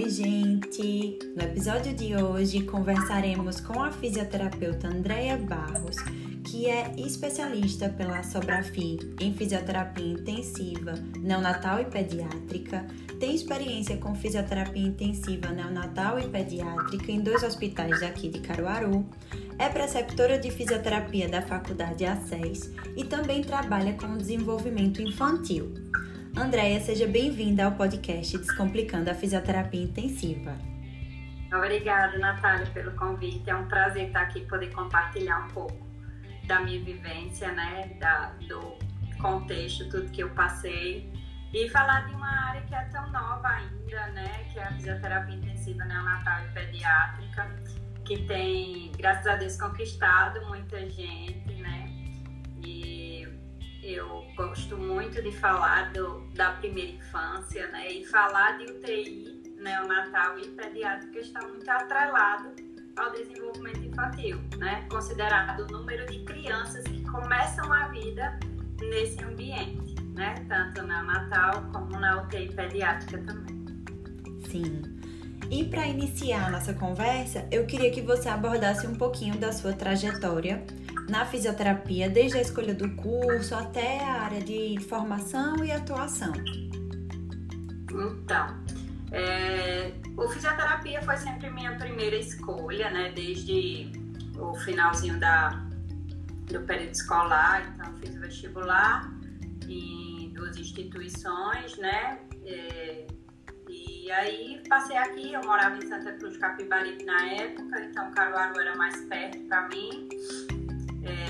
Oi, gente! No episódio de hoje conversaremos com a fisioterapeuta Andréia Barros, que é especialista pela Sobrafi em fisioterapia intensiva neonatal e pediátrica, tem experiência com fisioterapia intensiva neonatal e pediátrica em dois hospitais daqui de Caruaru, é preceptora de fisioterapia da Faculdade A6 e também trabalha com desenvolvimento infantil. Andréia, seja bem-vinda ao podcast Descomplicando a Fisioterapia Intensiva. Obrigada, Natália, pelo convite. É um prazer estar aqui poder compartilhar um pouco da minha vivência, né, da, do contexto, tudo que eu passei e falar de uma área que é tão nova ainda, né, que é a fisioterapia intensiva neonatal e pediátrica, que tem, graças a Deus, conquistado muita gente, eu gosto muito de falar do, da primeira infância, né? E falar de UTI neonatal e pediátrica está muito atrelado ao desenvolvimento infantil, né? Considerado o número de crianças que começam a vida nesse ambiente, né? Tanto neonatal como na UTI pediátrica também. Sim. E para iniciar a nossa conversa, eu queria que você abordasse um pouquinho da sua trajetória na fisioterapia, desde a escolha do curso até a área de formação e atuação? Então, é, o fisioterapia foi sempre minha primeira escolha, né? Desde o finalzinho da, do período escolar, então fiz vestibular em duas instituições, né? É, e aí passei aqui, eu morava em Santa Cruz de Capibaribe na época, então Caruaru era mais perto para mim.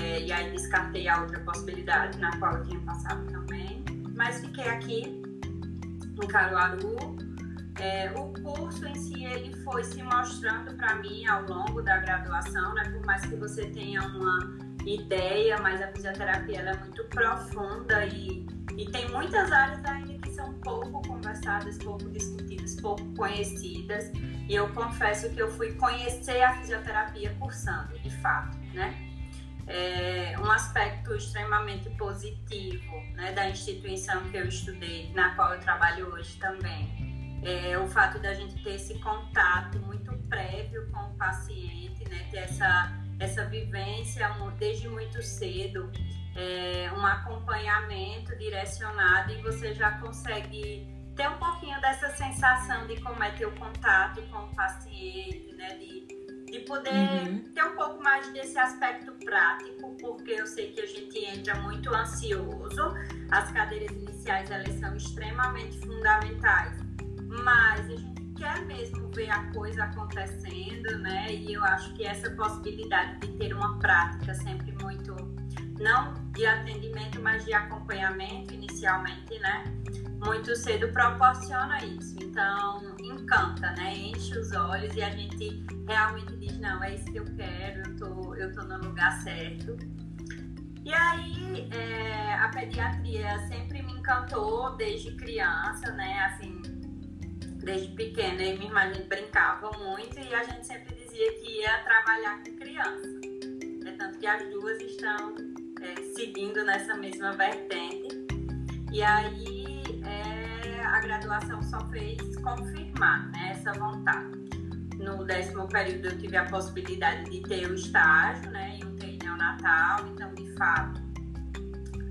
É, e aí descartei a outra possibilidade na qual eu tinha passado também. Mas fiquei aqui em Caruaru. É, o curso em si ele foi se mostrando para mim ao longo da graduação, né? Por mais que você tenha uma ideia, mas a fisioterapia é muito profunda e, e tem muitas áreas ainda que são pouco conversadas, pouco discutidas, pouco conhecidas. E eu confesso que eu fui conhecer a fisioterapia cursando, de fato, né? É, um aspecto extremamente positivo né, da instituição que eu estudei, na qual eu trabalho hoje também. É o fato da gente ter esse contato muito prévio com o paciente, né, ter essa, essa vivência desde muito cedo, é, um acompanhamento direcionado e você já consegue ter um pouquinho dessa sensação de como é ter o contato com o paciente, né, de de poder uhum. ter um pouco mais desse aspecto prático, porque eu sei que a gente entra muito ansioso. As cadeiras iniciais elas são extremamente fundamentais, mas a gente quer mesmo ver a coisa acontecendo, né? E eu acho que essa possibilidade de ter uma prática sempre muito não de atendimento, mas de acompanhamento inicialmente, né? Muito cedo proporciona isso. Então, encanta, né? Enche os olhos e a gente realmente diz, não, é isso que eu quero, eu tô, eu tô no lugar certo. E aí, é, a pediatria sempre me encantou desde criança, né? Assim, desde pequena, eu e minha irmã a gente brincava muito e a gente sempre dizia que ia trabalhar com criança. É tanto que as duas estão é, seguindo nessa mesma vertente. E aí a graduação só fez confirmar né, essa vontade. No décimo período eu tive a possibilidade de ter o estágio né, em UTI neonatal, então de fato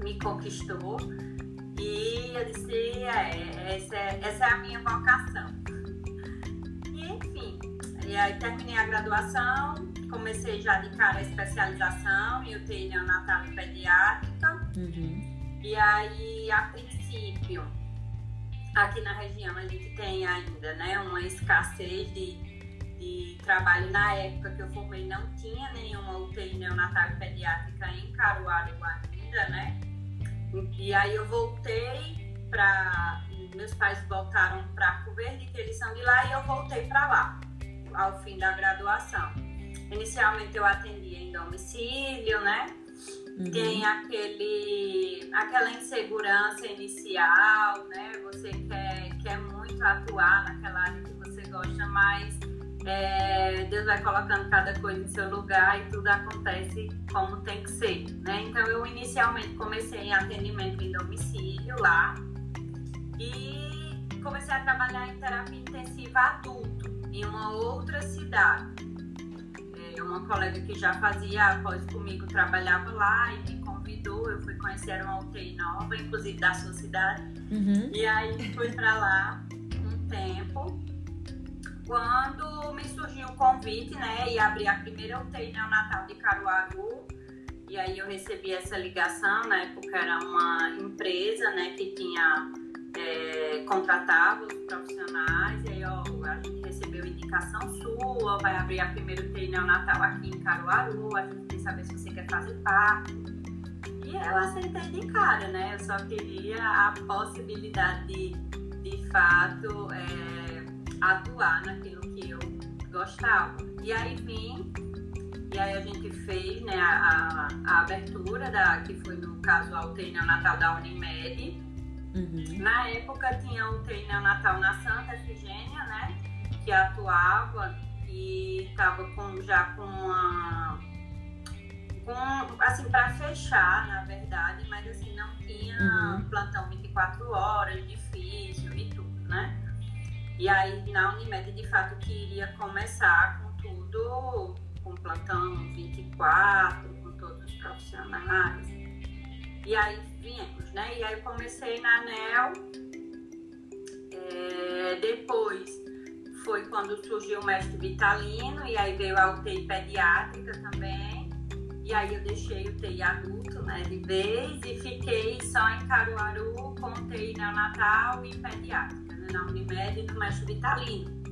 me conquistou. E eu disse, é, essa, é, essa é a minha vocação. E enfim, e aí terminei a graduação, comecei já de cara a especialização em UTI neonatal e pediátrica. Uhum. E aí, a princípio, aqui na região a gente tem ainda né, uma escassez de, de trabalho. Na época que eu formei, não tinha nenhuma UTI neonatal pediátrica em Caruaru ainda, né? E aí eu voltei para. Meus pais voltaram para Arco Verde, que eles são de lá, e eu voltei para lá, ao fim da graduação. Inicialmente eu atendia em domicílio, né? Uhum. Tem aquele, aquela insegurança inicial, né? Você quer, quer muito atuar naquela área que você gosta, mas é, Deus vai colocando cada coisa em seu lugar e tudo acontece como tem que ser, né? Então eu inicialmente comecei em atendimento em domicílio lá e comecei a trabalhar em terapia intensiva adulto, em uma outra cidade. É, uma colega que já fazia após comigo trabalhava lá e me convidou. Eu fui conhecer uma UTI nova, inclusive da sua cidade. Uhum. E aí fui para lá um tempo. Quando me surgiu o convite, né, e abri a primeira UTI neonatal de Caruaru, e aí eu recebi essa ligação, na época era uma empresa, né, que tinha é, contratava os profissionais, e aí ó, a gente recebeu indicação sua, vai abrir a primeira UTI neonatal aqui em Caruaru, a gente quer saber se você quer fazer parte. E eu aceitei de cara, né? Eu só queria a possibilidade de, de fato, é, atuar naquilo que eu gostava. E aí vim, e aí a gente fez né, a, a, abertura, da, que foi no caso a UTI neonatal da Unimed, Uhum. Na época tinha um treino natal na Santa Efigênia, né? Que atuava e estava com, já com uma. Com, assim, para fechar, na verdade, mas assim, não tinha uhum. plantão 24 horas, difícil e tudo, né? E aí na Unimed de fato queria começar com tudo, com plantão 24, com todos os profissionais. E aí viemos, né? E aí comecei na ANEL, é, depois foi quando surgiu o mestre Vitalino, e aí veio a UTI pediátrica também, e aí eu deixei o UTI adulto, né, de vez, e fiquei só em Caruaru com UTI neonatal e pediátrica, né, na Unimed e no mestre Vitalino.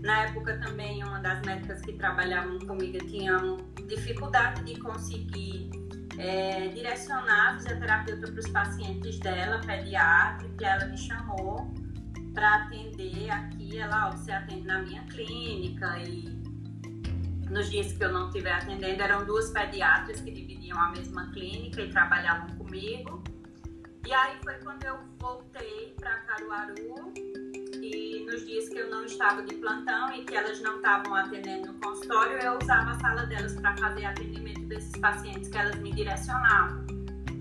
Na época também, uma das médicas que trabalhavam comigo tinha dificuldade de conseguir é, direcionar a fisioterapeuta para os pacientes dela, pediátrica, ela me chamou para atender aqui. Ela, ó, você atende na minha clínica e nos dias que eu não estiver atendendo, eram duas pediatras que dividiam a mesma clínica e trabalhavam comigo. E aí foi quando eu voltei para Caruaru e nos dias que eu não estava de plantão e que elas não estavam atendendo no consultório, eu usava a sala delas para fazer atendimento desses pacientes que elas me direcionavam.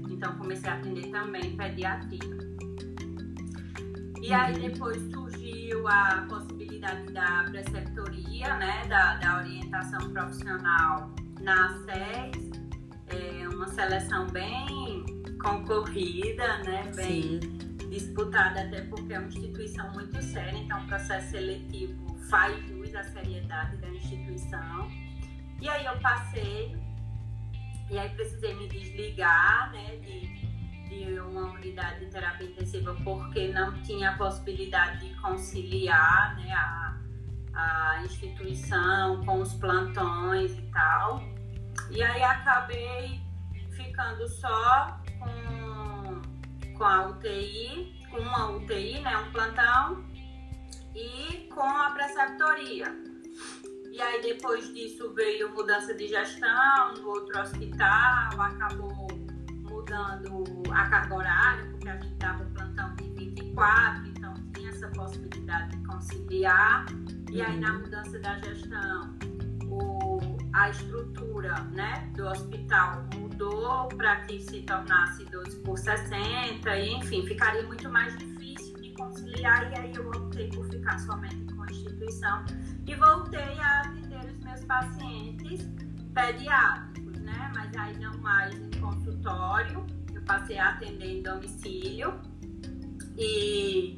Então comecei a atender também pediatria. E aí uhum. depois surgiu a possibilidade da preceptoria, né, da, da orientação profissional na SES, é uma seleção bem concorrida, né, bem Sim. disputada, até porque é uma instituição muito séria, então o processo seletivo faz jus à seriedade da instituição. E aí eu passei e aí precisei me desligar né, de, de uma unidade de terapia intensiva porque não tinha a possibilidade de conciliar né, a, a instituição com os plantões e tal. E aí acabei ficando só com, com a UTI, com uma UTI, né, um plantão, e com a preceptoria. E aí depois disso veio mudança de gestão outro hospital, acabou mudando a carga horária, porque a gente dava plantão de 24, então tinha essa possibilidade de conciliar. E aí na mudança da gestão, o, a estrutura né, do hospital mudou para que se tornasse 12 por 60, e enfim, ficaria muito mais difícil de conciliar, e aí eu optei por ficar somente com a instituição e voltei a atender os meus pacientes pediátricos, né? Mas aí não mais em consultório, eu passei a atender em domicílio e,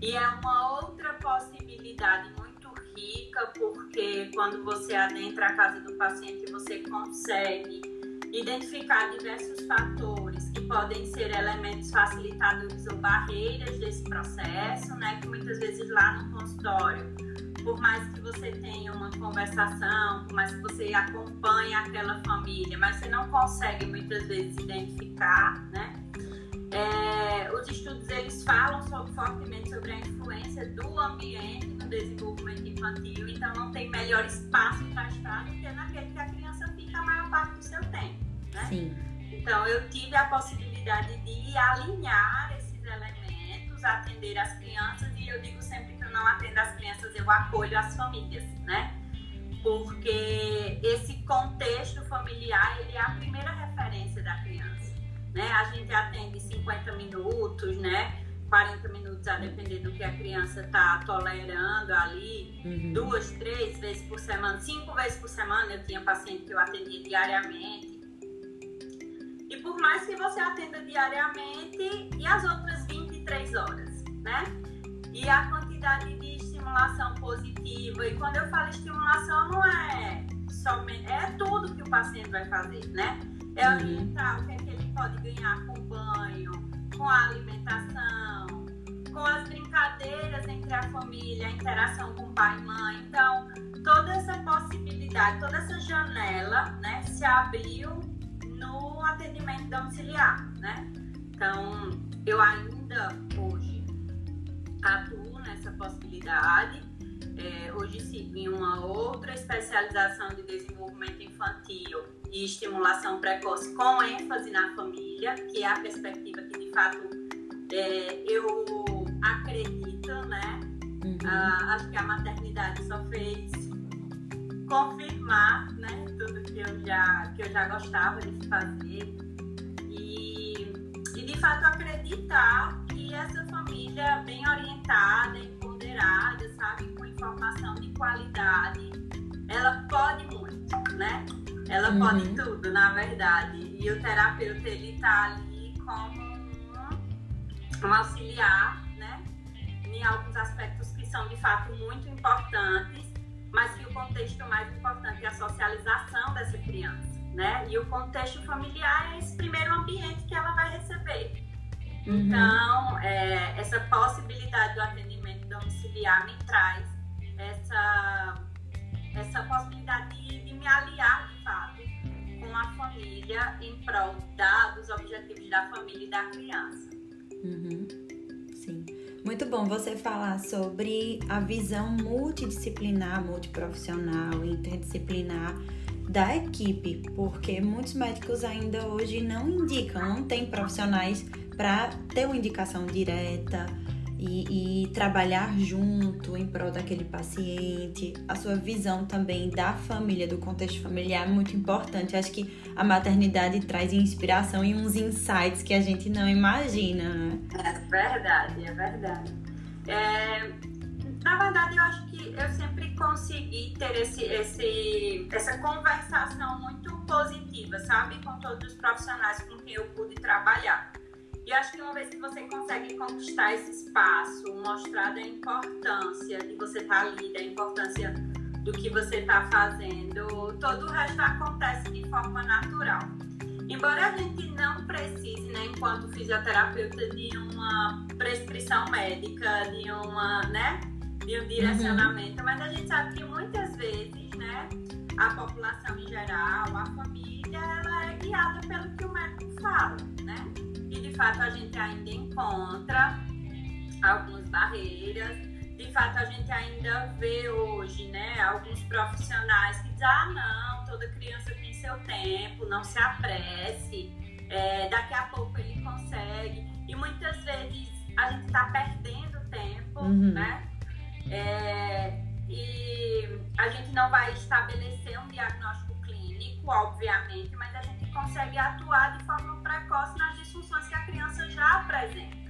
e é uma outra possibilidade muito rica, porque quando você adentra a casa do paciente, você consegue identificar diversos fatores que podem ser elementos facilitadores ou barreiras desse processo, né? Que muitas vezes lá no consultório por mais que você tenha uma conversação, por mais que você acompanhe aquela família, mas você não consegue muitas vezes identificar, né? É, os estudos eles falam sobre, fortemente sobre a influência do ambiente no desenvolvimento infantil, então não tem melhor espaço para estar do que naquele que a criança fica a maior parte do seu tempo, né? Sim. Então eu tive a possibilidade de alinhar esses elementos, atender as crianças e eu digo sempre não atendo as crianças, eu acolho as famílias, né? Porque esse contexto familiar, ele é a primeira referência da criança, né? A gente atende 50 minutos, né? 40 minutos, a depender do que a criança está tolerando ali, uhum. duas, três vezes por semana, cinco vezes por semana. Eu tinha paciente que eu atendia diariamente. E por mais que você atenda diariamente, e as outras 23 horas, né? E a quantidade de estimulação positiva. E quando eu falo estimulação, não é somente, é tudo que o paciente vai fazer, né? É uhum. orientar o que é que ele pode ganhar com o banho, com a alimentação, com as brincadeiras entre a família, a interação com pai e mãe. Então, toda essa possibilidade, toda essa janela, né, se abriu no atendimento domiciliar, né? Então, eu ainda hoje atuo nessa possibilidade. É, hoje sigo em uma outra especialização de desenvolvimento infantil e estimulação precoce com ênfase na família, que é a perspectiva que de fato é, eu acredito, né? Uhum. Ah, acho que a maternidade só fez confirmar, né? Tudo que eu já que eu já gostava de fazer e, e de fato acreditar que essa família bem orientada, informação de qualidade, ela pode muito, né? Ela uhum. pode tudo, na verdade. E o terapeuta ele tá ali como um, um auxiliar, né? Em alguns aspectos que são de fato muito importantes, mas que o contexto mais importante é a socialização dessa criança, né? E o contexto familiar é esse primeiro ambiente que ela vai receber. Uhum. Então, é, essa possibilidade do atendimento domiciliar me traz essa, essa possibilidade de, de me aliar, de fato, com a família em prol da, dos objetivos da família e da criança. Uhum. Sim. Muito bom você falar sobre a visão multidisciplinar, multiprofissional, interdisciplinar da equipe, porque muitos médicos ainda hoje não indicam, não tem profissionais para ter uma indicação direta e, e, trabalhar junto em prol daquele paciente. A sua visão também da família, do contexto familiar é muito importante. Acho que a maternidade traz inspiração e uns insights que a gente não imagina. É verdade, é verdade. É, na verdade, eu acho que eu sempre consegui ter esse, esse, essa conversação muito positiva, sabe? Com todos os profissionais com quem eu pude trabalhar. E acho que uma vez que você consegue conquistar esse espaço, mostrar da importância de você estar tá ali, da importância do que você está fazendo, todo o resto acontece de forma natural. Embora a gente não precise, né, enquanto fisioterapeuta, de uma prescrição médica, de uma, né, de um direcionamento, uhum. mas a gente sabe que muitas vezes, né, a população em geral, a família, ela é guiada pelo que o médico fala, né? Fato a gente ainda encontra algumas barreiras. De fato a gente ainda vê hoje, né, alguns profissionais que dizem, ah não, toda criança tem seu tempo, não se apresse, é, daqui a pouco ele consegue. E muitas vezes a gente está perdendo tempo, uhum. né? É, e a gente não vai estabelecer um diagnóstico clínico, obviamente, mas a gente consegue atuar de forma precoce nas disfunções que a criança já apresenta.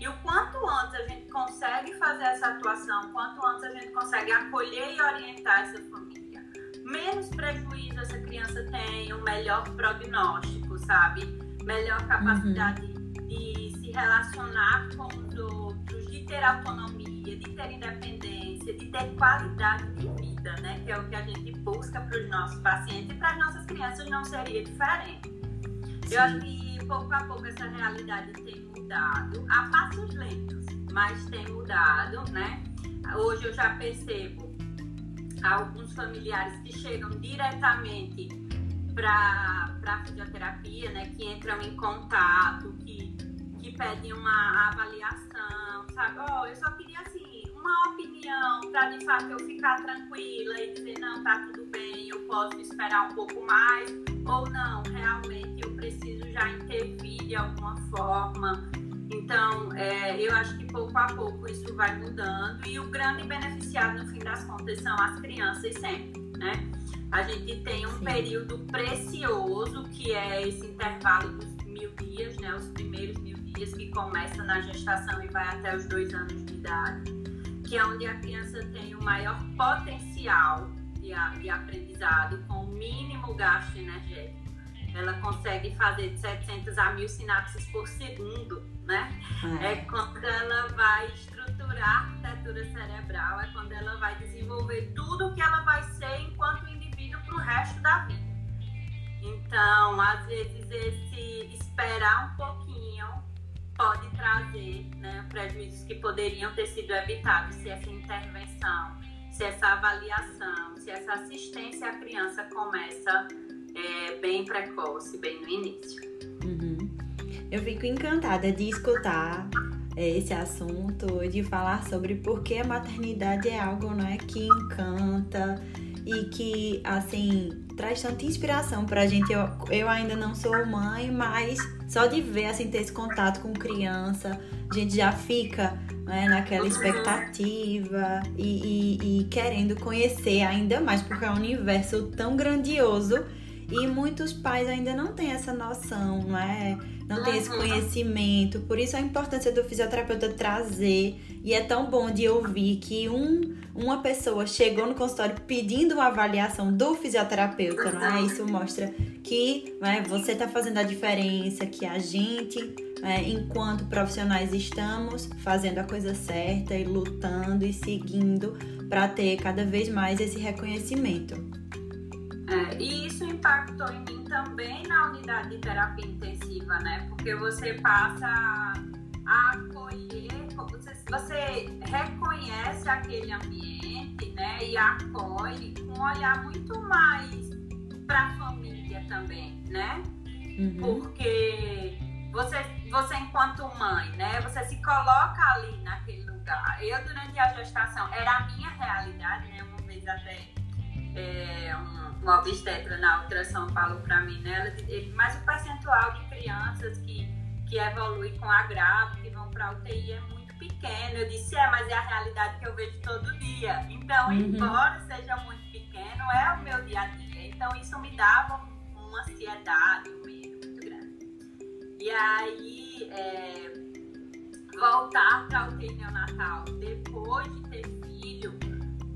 E o quanto antes a gente consegue fazer essa atuação, quanto antes a gente consegue acolher e orientar essa família, menos prejuízo essa criança tem, um melhor prognóstico, sabe? Melhor capacidade uhum. de se relacionar com os outros, de ter autonomia, de ter independência, de ter qualidade de vida, né? Que é o que a gente busca para os nossos pacientes e para as nossas crianças não seria diferente. Eu acho que pouco a pouco essa realidade tem mudado, a passos lentos, mas tem mudado, né? Hoje eu já percebo alguns familiares que chegam diretamente para a fisioterapia, né? Que entram em contato, que, que pedem uma avaliação, sabe? Oh, eu só queria, uma opinião para de fato eu ficar tranquila e dizer, não, tá tudo bem, eu posso esperar um pouco mais, ou não, realmente eu preciso já intervir de alguma forma. Então, é, eu acho que pouco a pouco isso vai mudando e o grande beneficiado, no fim das contas, são as crianças sempre, né? A gente tem um Sim. período precioso, que é esse intervalo dos mil dias, né? Os primeiros mil dias dias, que começa na gestação e vai até os dois anos de idade, que é onde a criança tem o maior potencial de, de aprendizado com o mínimo gasto energético. Ela consegue fazer de 700 a 1000 sinapses por segundo, né? É. é quando ela vai estruturar a arquitetura cerebral, é quando ela vai desenvolver tudo o que ela vai ser enquanto indivíduo para o resto da vida. Então, às vezes, esse esperar um pouquinho pode trazer né, prejuízos que poderiam ter sido evitados se essa intervenção, se essa avaliação, se essa assistência à criança começa é, bem precoce, bem no início. Uhum. Eu fico encantada de escutar é, esse assunto, de falar sobre por que a maternidade é algo não é, que encanta e que, assim, traz tanta inspiração pra gente. Eu, eu ainda não sou mãe, mas só de ver, assim, ter esse contato com criança, a gente já fica né, naquela expectativa e, e, e querendo conhecer ainda mais, porque é um universo tão grandioso e muitos pais ainda não têm essa noção, não é? Não uhum. tem esse conhecimento. Por isso a importância do fisioterapeuta trazer. E é tão bom de ouvir que um, uma pessoa chegou no consultório pedindo uma avaliação do fisioterapeuta, uhum. não é? Isso mostra que né, você está fazendo a diferença, que a gente, né, enquanto profissionais, estamos fazendo a coisa certa e lutando e seguindo para ter cada vez mais esse reconhecimento. É, e isso impactou em mim também na unidade de terapia intensiva, né? Porque você passa a acolher, você, você reconhece aquele ambiente, né? E acolhe com um olhar muito mais para a família também, né? Uhum. Porque você, você enquanto mãe, né? Você se coloca ali naquele lugar. Eu durante a gestação era a minha realidade, né? Uma vez até é, um, um obstetra na ultrassom falou para mim, né? Ele, mas o percentual de crianças que, que evolui com agravo, que vão para UTI é muito pequeno. Eu disse, é, mas é a realidade que eu vejo todo dia. Então, uhum. embora seja muito pequeno, é o meu dia a dia. Então, isso me dava uma ansiedade, um medo muito grande. E aí, é, voltar para o UTI neonatal depois de ter filho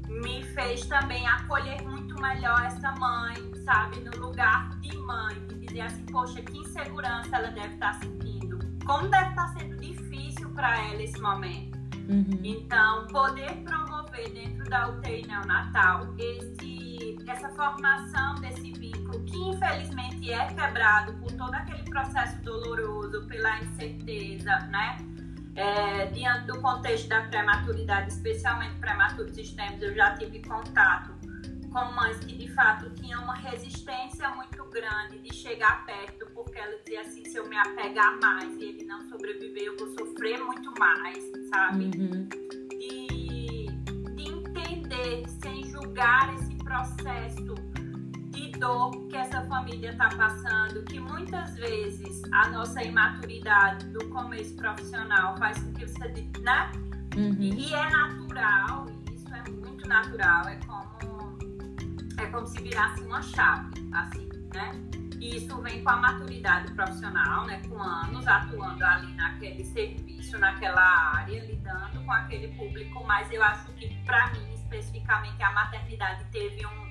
me fez também acolher muito melhor essa mãe, sabe? No lugar de mãe, de dizer assim, poxa, que insegurança ela deve estar sentindo. Como deve estar sendo difícil para ela esse momento. Uhum. Então, poder promover dentro da UTI neonatal esse, essa formação desse vínculo, infelizmente é quebrado por todo aquele processo doloroso, pela incerteza, né? É, diante do contexto da prematuridade, especialmente prematuros extremos, eu já tive contato com mães que de fato tinham uma resistência muito grande de chegar perto, porque ela dizia assim: se eu me apegar mais e ele não sobreviver, eu vou sofrer muito mais, sabe? Uhum. De, de entender, sem julgar esse processo dor que essa família está passando, que muitas vezes a nossa imaturidade do começo profissional faz com que você, né? Uhum. E, é natural, isso é muito natural, é como é como se virasse uma chave, assim, né? E isso vem com a maturidade profissional, né? Com anos atuando ali naquele serviço, naquela área, lidando com aquele público, mas eu acho que para mim especificamente a maternidade teve um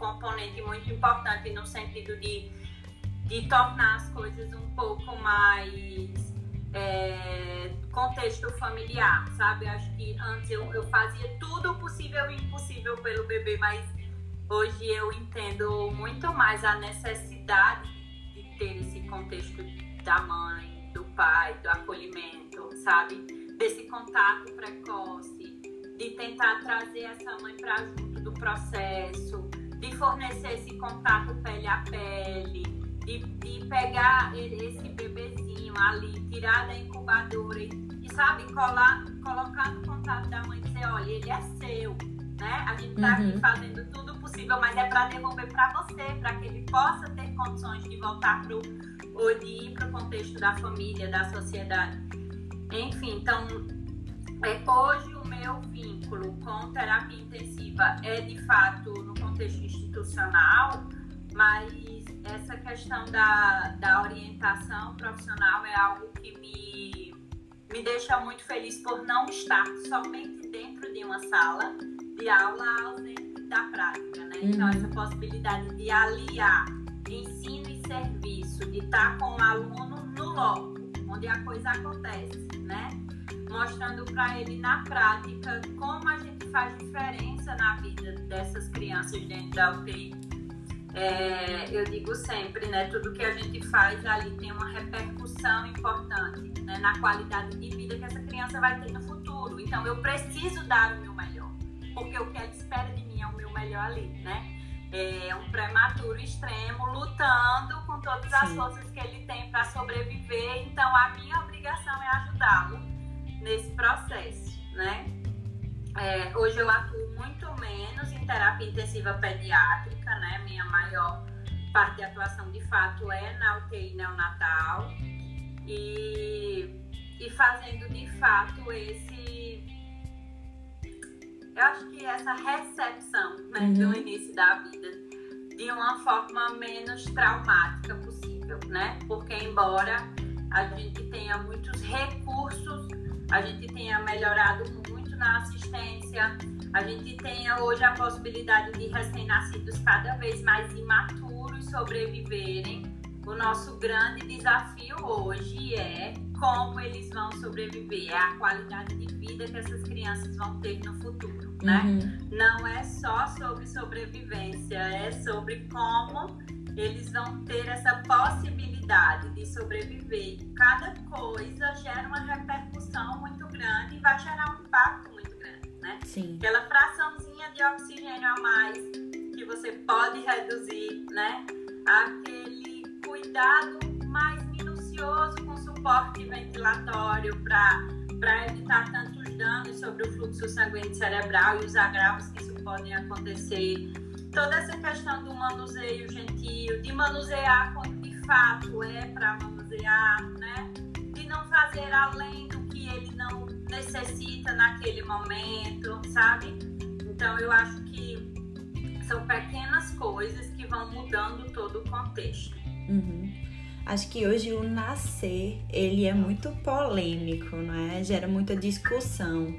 componente muito importante no sentido de, de tornar as coisas um pouco mais é, contexto familiar, sabe? Acho que antes eu, eu fazia tudo possível e impossível pelo bebê, mas hoje eu entendo muito mais a necessidade de ter esse contexto da mãe, do pai, do acolhimento, sabe? Desse contato precoce, de tentar trazer essa mãe para junto do processo, de fornecer esse contato pele a pele, de, de pegar esse bebezinho ali, tirar da incubadora e, e, sabe, colar, colocar no contato da mãe e dizer, olha, ele é seu, né? A gente tá uhum. aqui fazendo tudo possível, mas é para devolver para você, para que ele possa ter condições de voltar pro ou de ir para o contexto da família, da sociedade. Enfim, então é, hoje o meu vínculo com terapia intensiva é de fato no contexto institucional, mas essa questão da, da orientação profissional é algo que me, me deixa muito feliz por não estar somente dentro de uma sala de aula ausente da prática, né? Então, uhum. essa possibilidade de aliar ensino e serviço, de estar com o aluno no loco, onde a coisa acontece, né? Mostrando para ele na prática como a gente faz diferença na vida dessas crianças dentro da UTI. É, eu digo sempre, né? Tudo que a gente faz ali tem uma repercussão importante né, na qualidade de vida que essa criança vai ter no futuro. Então, eu preciso dar o meu melhor, porque o que ela espera de mim é o meu melhor ali, né? é um prematuro extremo, lutando com todas as Sim. forças que ele tem para sobreviver. Então, a minha obrigação é ajudá-lo nesse processo, né? É, hoje eu atuo muito menos em terapia intensiva pediátrica, né? Minha maior parte de atuação, de fato, é na UTI neonatal e, e fazendo, de fato, esse eu acho que essa recepção né, uhum. do início da vida de uma forma menos traumática possível, né? Porque embora a gente tenha muitos recursos, a gente tenha melhorado muito na assistência, a gente tenha hoje a possibilidade de recém-nascidos cada vez mais imaturos sobreviverem. O nosso grande desafio hoje é como eles vão sobreviver, é a qualidade de vida que essas crianças vão ter no futuro né? Uhum. Não é só sobre sobrevivência, é sobre como eles vão ter essa possibilidade de sobreviver. Cada coisa gera uma repercussão muito grande e vai gerar um impacto muito grande, né? Sim. Aquela fraçãozinha de oxigênio a mais que você pode reduzir, né? Aquele cuidado mais minucioso com suporte ventilatório para evitar tantos danos sobre o fluxo sanguíneo cerebral e os agravos que isso podem acontecer. Toda essa questão do manuseio gentil, de manusear quando de fato é para manusear, né? De não fazer além do que ele não necessita naquele momento, sabe? Então eu acho que são pequenas coisas que vão mudando todo o contexto. Uhum. Acho que hoje o nascer, ele é muito polêmico, não é? Gera muita discussão.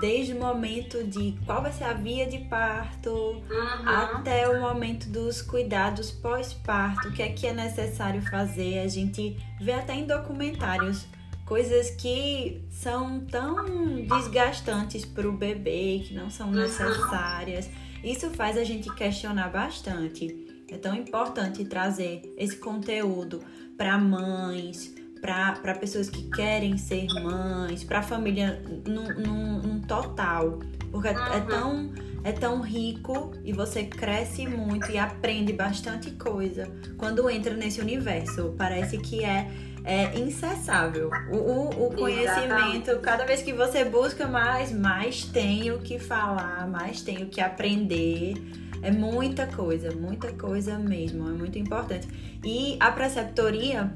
Desde o momento de qual vai ser a via de parto, uhum. até o momento dos cuidados pós-parto, o que é que é necessário fazer. A gente vê até em documentários coisas que são tão desgastantes para o bebê, que não são necessárias. Isso faz a gente questionar bastante. É tão importante trazer esse conteúdo para mães, para pessoas que querem ser mães, para a família num, num, num, total. Porque é, é tão, é tão rico e você cresce muito e aprende bastante coisa quando entra nesse universo. Parece que é, é incessável. O, o, o conhecimento, cada vez que você busca mais, mais tem o que falar, mais tem o que aprender. É muita coisa, muita coisa mesmo, é muito importante. E a preceptoria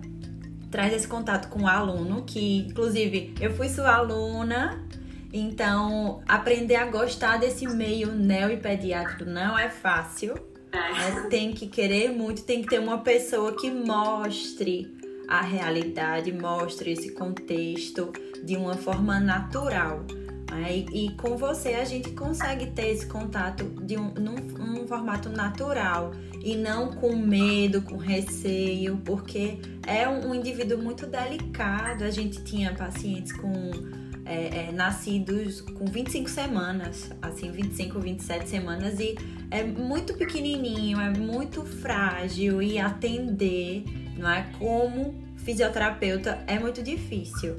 traz esse contato com o aluno, que inclusive eu fui sua aluna, então aprender a gostar desse meio neo e pediátrico não é fácil. É. Tem que querer muito, tem que ter uma pessoa que mostre a realidade, mostre esse contexto de uma forma natural. E com você a gente consegue ter esse contato de um, num, num formato natural e não com medo, com receio, porque é um, um indivíduo muito delicado. A gente tinha pacientes com é, é, nascidos com 25 semanas, assim, 25, 27 semanas, e é muito pequenininho, é muito frágil e atender, não é? Como fisioterapeuta é muito difícil.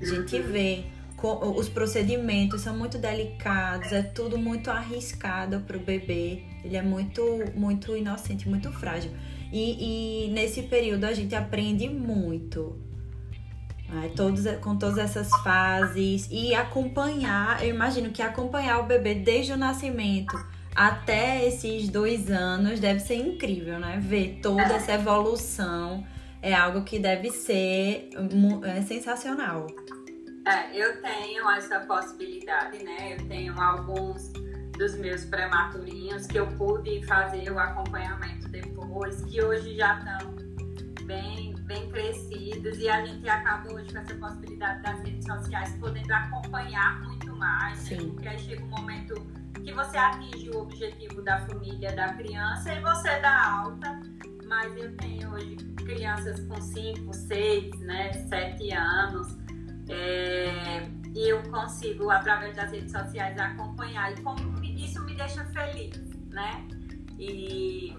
A gente vê os procedimentos são muito delicados, é tudo muito arriscado para o bebê. Ele é muito, muito inocente, muito frágil. E, e nesse período a gente aprende muito. Né? Todos, com todas essas fases. E acompanhar, eu imagino que acompanhar o bebê desde o nascimento até esses dois anos deve ser incrível, né? Ver toda essa evolução é algo que deve ser é sensacional. É, eu tenho essa possibilidade, né? Eu tenho alguns dos meus prematurinhos, que eu pude fazer o acompanhamento depois, que hoje já estão bem, bem crescidos e a gente acaba hoje com essa possibilidade das redes sociais podendo acompanhar muito mais, né? porque aí chega um momento que você atinge o objetivo da família, da criança e você dá alta, mas eu tenho hoje crianças com 5, 6, né, 7 anos, é, e eu consigo, através das redes sociais, acompanhar. E como isso me deixa feliz, né? E,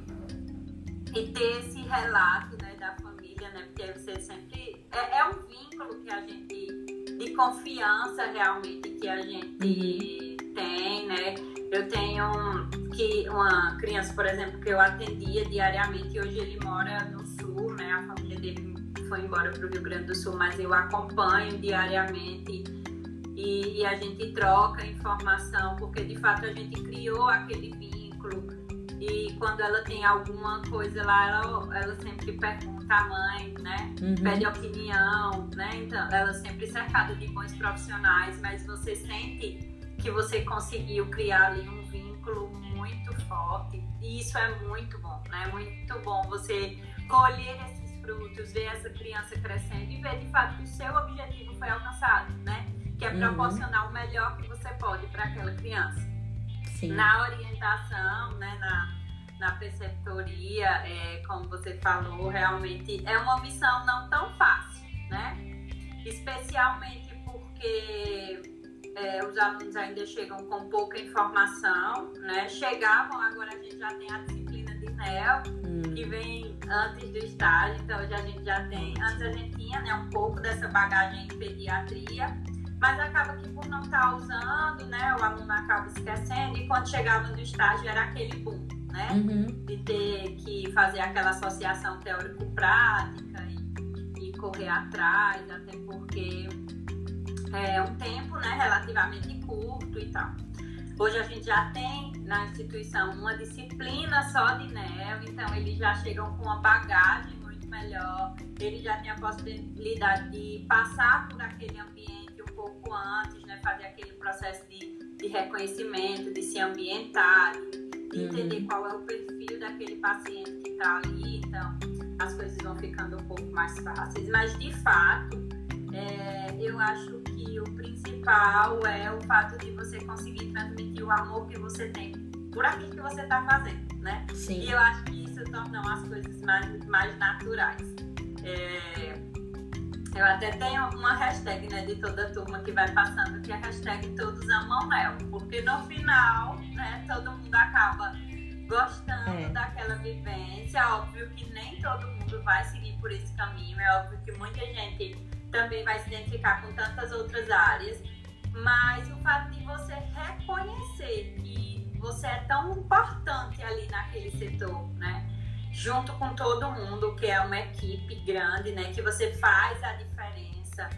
e ter esse relato né, da família, né? Porque você sempre. É, é um vínculo que a gente. de confiança realmente que a gente tem, né? Eu tenho que uma criança, por exemplo, que eu atendia diariamente, hoje ele mora no sul, né? A família dele foi embora para o Rio Grande do Sul, mas eu acompanho diariamente e, e, a gente troca informação, porque de fato a gente criou aquele vínculo. E quando ela tem alguma coisa lá, ela, ela sempre pergunta à mãe, né? Uhum. Pede opinião, né? Então, ela sempre cercada de bons profissionais, mas você sente que você conseguiu criar ali um vínculo muito forte. E isso é muito bom, né? Muito bom você colher esses frutos, ver essa criança crescendo e ver de fato que o seu objetivo foi alcançado, né? que é uhum. proporcionar o melhor que você pode para aquela criança. Sim. Na orientação, né, na, na preceptoria, é, como você falou, realmente é uma missão não tão fácil, né? Especialmente porque é, os alunos ainda chegam com pouca informação, né? Chegavam, agora a gente já tem a disciplina de NEL. Que vem antes do estágio, então hoje a gente já tem, antes a gente tinha né, um pouco dessa bagagem em pediatria, mas acaba que por não estar tá usando, né, o aluno acaba esquecendo e quando chegava no estágio era aquele boom, né, uhum. de ter que fazer aquela associação teórico-prática e, e, correr atrás, até porque é um tempo, né, relativamente curto e tal. Hoje a gente já tem na instituição uma disciplina só de NEL, então eles já chegam com uma bagagem muito melhor, eles já têm a possibilidade de passar por aquele ambiente pouco antes, né? Fazer aquele processo de, de reconhecimento, de se ambientar, de uhum. entender qual é o perfil daquele paciente que está ali. Então, as coisas vão ficando um pouco mais fáceis. Mas, de fato, é, eu acho que o principal é o fato de você conseguir transmitir o amor que você tem por aquilo que você está fazendo, né? Sim. E eu acho que isso torna as coisas mais, mais naturais. É, eu até tenho uma hashtag né, de toda a turma que vai passando, que é a hashtag Todos Amam Mel, porque no final, né, todo mundo acaba gostando é. daquela vivência. Óbvio que nem todo mundo vai seguir por esse caminho, é óbvio que muita gente também vai se identificar com tantas outras áreas, mas o fato de você reconhecer que você é tão importante ali naquele setor, né? junto com todo mundo, que é uma equipe grande, né? Que você faz a diferença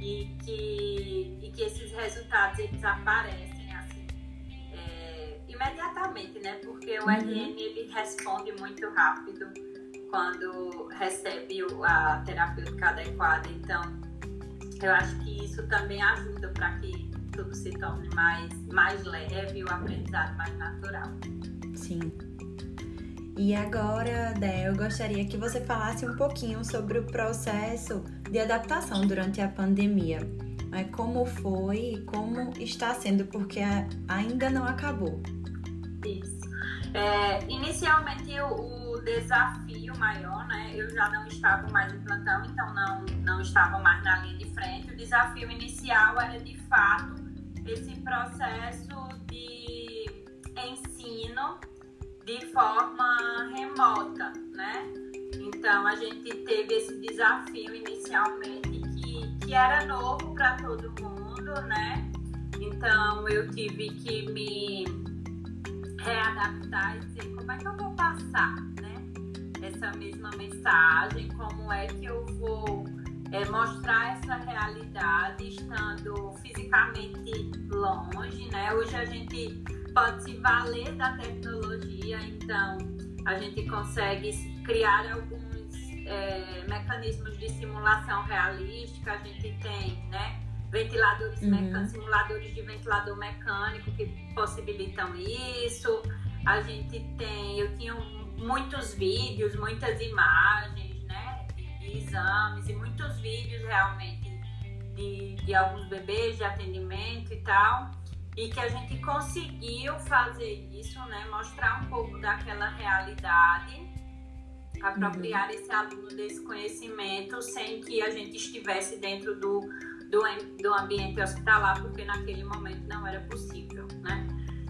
e que, e que esses resultados eles aparecem assim é, imediatamente, né? Porque o uhum. RN ele responde muito rápido quando recebe a terapêutica adequada. Então, eu acho que isso também ajuda para que tudo se torne mais, mais leve e o aprendizado mais natural. Sim. E agora, Dé, eu gostaria que você falasse um pouquinho sobre o processo de adaptação durante a pandemia. Como foi e como está sendo, porque ainda não acabou. Isso. É, inicialmente, o, o, desafio maior, né? Eu já não estava mais em plantão, então não, não estava mais na linha de frente. O desafio inicial era, de fato, esse processo de ensino de forma remota, né? Então a gente teve esse desafio inicialmente que, que era novo para todo mundo, né? Então eu tive que me readaptar e dizer como é que eu vou passar? Essa mesma mensagem, como é que eu vou é, mostrar essa realidade estando fisicamente longe, né? Hoje a gente pode se valer da tecnologia, então a gente consegue criar alguns é, mecanismos de simulação realística, a gente tem, né? ventiladores uhum. mecânicos, simuladores de ventilador mecânico que possibilitam isso. A gente tem, eu tinha muitos vídeos, muitas imagens, né, de, exames e muitos vídeos realmente de, de alguns bebês de atendimento e tal. E que a gente conseguiu fazer isso, né, mostrar um pouco daquela realidade, apropriar esse aluno desse conhecimento sem que a gente estivesse dentro do, do, do ambiente hospitalar, porque naquele momento não era possível.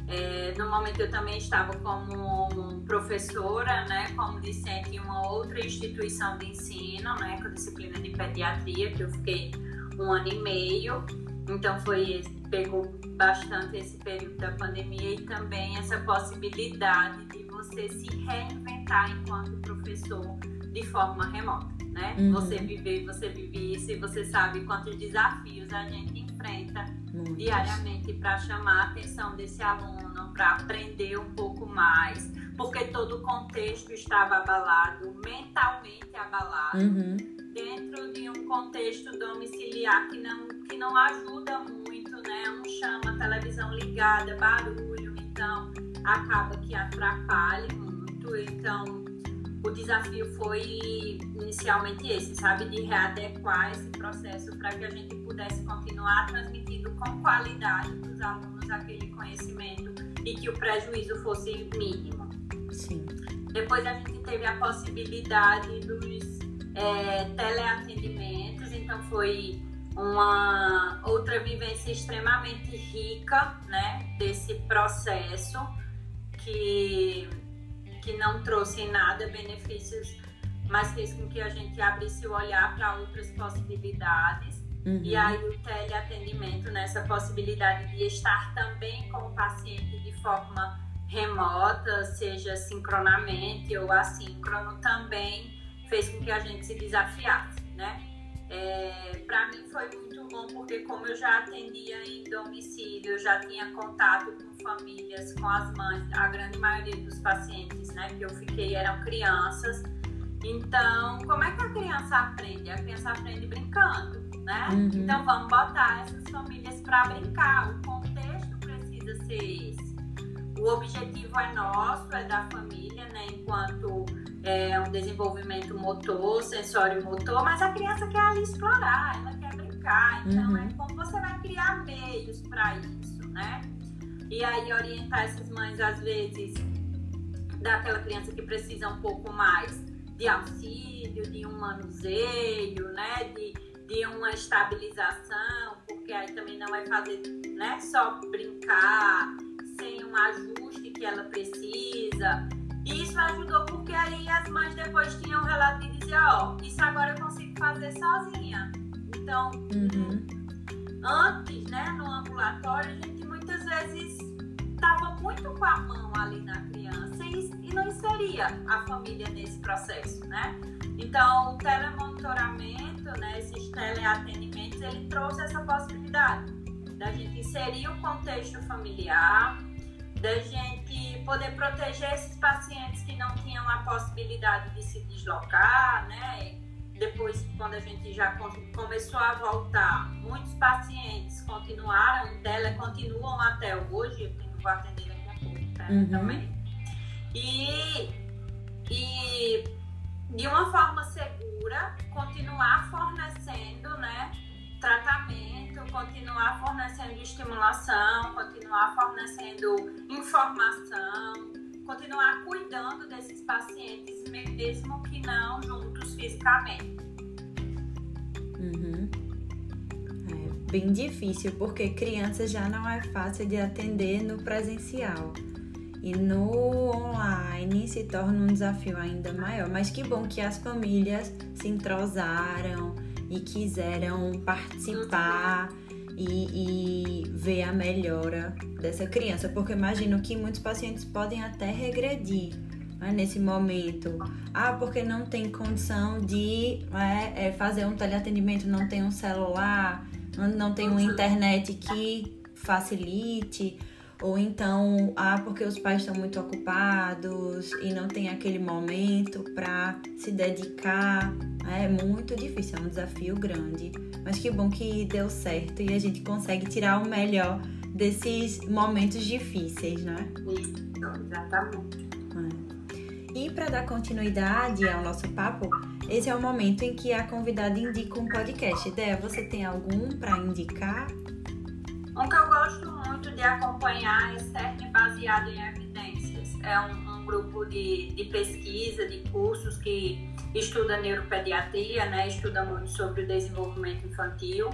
É, no momento eu também estava como professora, né, como discente em uma outra instituição de ensino, né, com disciplina de pediatria, que eu fiquei um ano e meio. Então foi pegou bastante esse período da pandemia e também essa possibilidade de você se reinventar enquanto professor de forma remota, né? Uhum. Você viver, você vive isso e você sabe quantos desafios a gente enfrenta Muitos. diariamente para chamar a atenção desse aluno, para aprender um pouco mais, porque todo o contexto estava abalado, mentalmente abalado. Uhum. Dentro de um contexto domiciliar que não, que não ajuda muito, né? Um chama, televisão ligada, barulho, então acaba que atrapalha muito. Então, o desafio foi inicialmente esse, sabe? De readequar esse processo para que a gente pudesse continuar transmitindo com qualidade para os alunos aquele conhecimento e que o prejuízo fosse mínimo. Sim. Depois a gente teve a possibilidade dos é, teleatendimentos, então foi uma outra vivência extremamente rica, né, desse processo que que não trouxe em nada benefícios, mas fez com que a gente abrisse o olhar para outras possibilidades. Uhum. E aí o teleatendimento, nessa né, possibilidade de estar também com o paciente de forma remota, seja sincronamente ou assíncrono, também fez com que a gente se desafiasse, né? É, para mim foi muito bom porque como eu já atendia em domicílio, eu já tinha contato com famílias, com as mães, a grande maioria dos pacientes, né, que eu fiquei eram crianças. Então, como é que a criança aprende? A criança aprende brincando, né? Uhum. Então vamos botar essas famílias para brincar. O contexto precisa ser esse. O objetivo é nosso, é da família, né? Enquanto é, um desenvolvimento motor, sensório motor, mas a criança quer ali explorar, ela quer brincar. Então, uhum. é como você vai criar meios para isso, né? E aí, orientar essas mães, às vezes, daquela criança que precisa um pouco mais de auxílio, de um manuseio, né? De, de uma estabilização, porque aí também não vai fazer né, só brincar, sem um ajuste que ela precisa. E isso ajudou porque aí as mães depois tinham um relato e diziam, ó, oh, isso agora eu consigo fazer sozinha. Então, uhum. antes, né, no ambulatório, a gente muitas vezes estava muito com a mão ali na criança e, e não inseria a família nesse processo, né? Então, o telemonitoramento, né, esses teleatendimentos, ele trouxe essa possibilidade da gente inserir o contexto familiar, da gente poder proteger esses pacientes que não tinham a possibilidade de se deslocar, né? Depois, quando a gente já começou a voltar, muitos pacientes continuaram, dela continuam até hoje, eu vou atender daqui a pouco tá? uhum. também. E, e de uma forma segura, continuar fornecendo, né? tratamento, continuar fornecendo estimulação, continuar fornecendo informação, continuar cuidando desses pacientes, mesmo que não juntos fisicamente. Uhum. É bem difícil, porque criança já não é fácil de atender no presencial. E no online se torna um desafio ainda maior. Mas que bom que as famílias se entrosaram, e quiseram participar e, e ver a melhora dessa criança, porque imagino que muitos pacientes podem até regredir né, nesse momento. Ah, porque não tem condição de é, é, fazer um teleatendimento, não tem um celular, não tem uma internet que facilite, ou então, ah, porque os pais estão muito ocupados e não tem aquele momento para se dedicar. É muito difícil, é um desafio grande. Mas que bom que deu certo e a gente consegue tirar o melhor desses momentos difíceis, né? Isso, exatamente. É. E para dar continuidade ao nosso papo, esse é o momento em que a convidada indica um podcast. Ideia, você tem algum para indicar? Um que eu gosto muito de acompanhar é CERN baseado em evidências. É um, um grupo de, de, pesquisa, de cursos que estuda neuropediatria, né? estuda muito sobre o desenvolvimento infantil.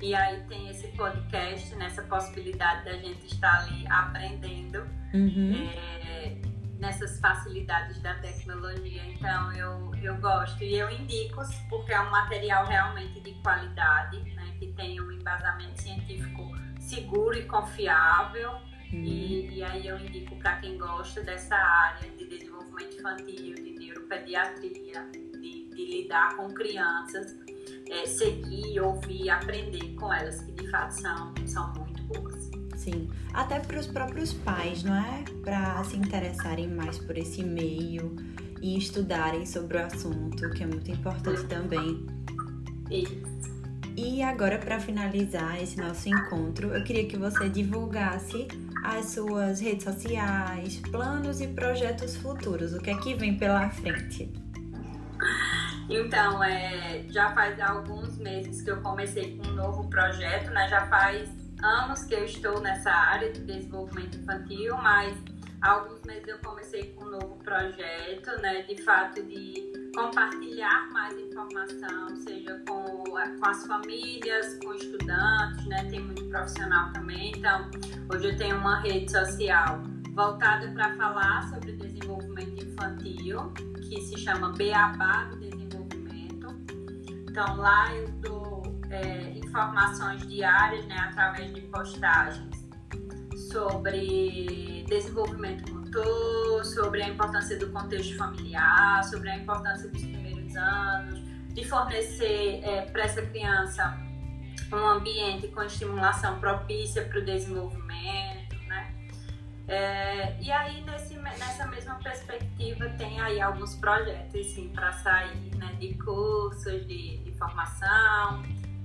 E aí tem esse podcast, nessa possibilidade da gente estar ali aprendendo uhum. é, nessas facilidades da tecnologia. Então eu, eu gosto e eu indico porque é um material realmente de qualidade, né? que tem um embasamento científico seguro e confiável. Uhum. E, e, aí eu indico para quem gosta dessa área de desenvolvimento infantil, de neuropediatria, de, de lidar com crianças, é, seguir, ouvir, aprender com elas, que de fato são, são muito boas. Sim, até para os próprios pais, não é? Para se interessarem mais por esse meio e estudarem sobre o assunto, que é muito importante também. Isso. E agora, para finalizar esse nosso encontro, eu queria que você divulgasse as suas redes sociais, planos e projetos futuros. O que é que vem pela frente? Então, é, já faz alguns meses que eu comecei com um novo projeto, né? Já faz anos que eu estou nessa área de desenvolvimento infantil, mas há alguns meses eu comecei com um novo projeto, né? De fato, de compartilhar mais informação, seja com, com as famílias, com estudantes, né? Tem muito profissional também. Então, hoje eu tenho uma rede social voltada para falar sobre desenvolvimento infantil, que se chama Beabá do Desenvolvimento. Então, lá eu dou é, informações diárias, né? Através de postagens sobre desenvolvimento sobre a importância do contexto familiar, sobre a importância dos primeiros anos, de fornecer é, para essa criança um ambiente com estimulação propícia para o desenvolvimento, né? É, e aí nesse, nessa mesma perspectiva tem aí alguns projetos sim para sair, né? De cursos, de, de formação.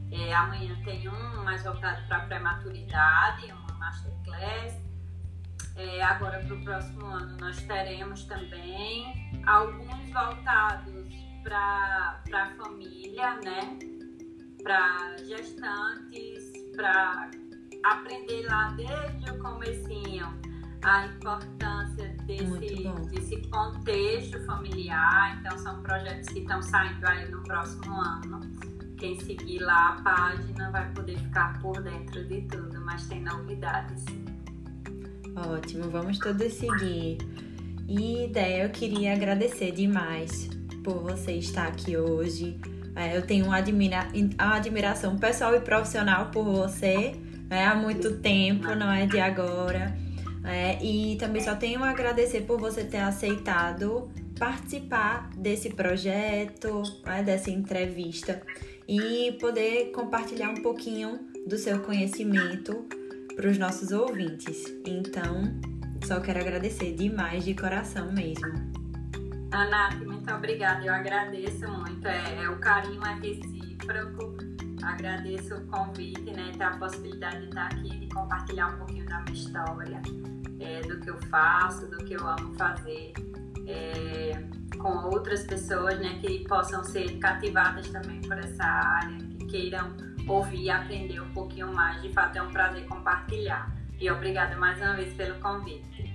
É, amanhã tem um mais voltado para prematuridade, uma masterclass. É, agora para o próximo ano nós teremos também alguns voltados para a família, né? Para gestantes, para aprender lá desde o comecinho a importância desse, desse contexto familiar. Então são projetos que estão saindo aí no próximo ano. Quem seguir lá a página vai poder ficar por dentro de tudo, mas tem novidades. Ótimo, vamos todos seguir. E ideia, eu queria agradecer demais por você estar aqui hoje. É, eu tenho uma, admira uma admiração pessoal e profissional por você né, há muito tempo, não é de agora. É, e também só tenho a agradecer por você ter aceitado participar desse projeto, né, dessa entrevista e poder compartilhar um pouquinho do seu conhecimento para os nossos ouvintes. Então, só quero agradecer demais de coração mesmo. Ana, muito obrigada. Eu agradeço muito. É, é, o carinho é recíproco. Agradeço o convite, né? Ter a possibilidade de estar aqui de compartilhar um pouquinho da minha história, é, do que eu faço, do que eu amo fazer. É, com outras pessoas, né, que possam ser cativadas também por essa área, que queiram ouvir e aprender um pouquinho mais. De fato, é um prazer compartilhar. E obrigada mais uma vez pelo convite.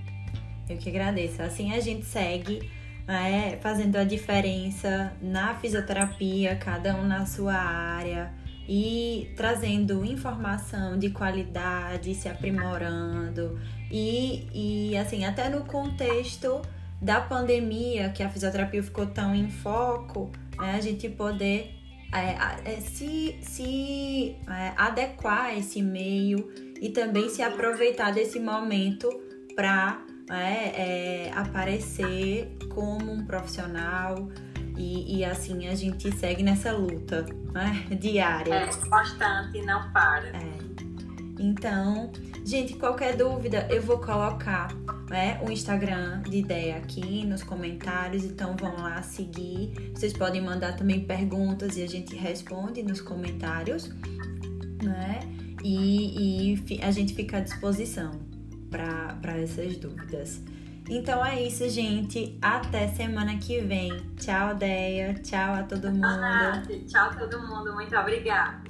Eu que agradeço. Assim a gente segue né, fazendo a diferença na fisioterapia, cada um na sua área. E trazendo informação de qualidade, se aprimorando. E, e assim, até no contexto da pandemia, que a fisioterapia ficou tão em foco, né, a gente poder é, é, se, se é, adequar a esse meio e também se aproveitar desse momento para é, é, aparecer como um profissional e, e, assim a gente segue nessa luta né, diária. É, constante, não para. É. Então, gente, qualquer dúvida eu vou colocar né, o Instagram de ideia aqui nos comentários, então vão lá seguir. Vocês podem mandar também perguntas e a gente responde nos comentários, né? E, e a gente fica à disposição para essas dúvidas. Então é isso, gente. Até semana que vem. Tchau, Deia. Tchau a todo mundo. tchau, todo mundo. Muito obrigada.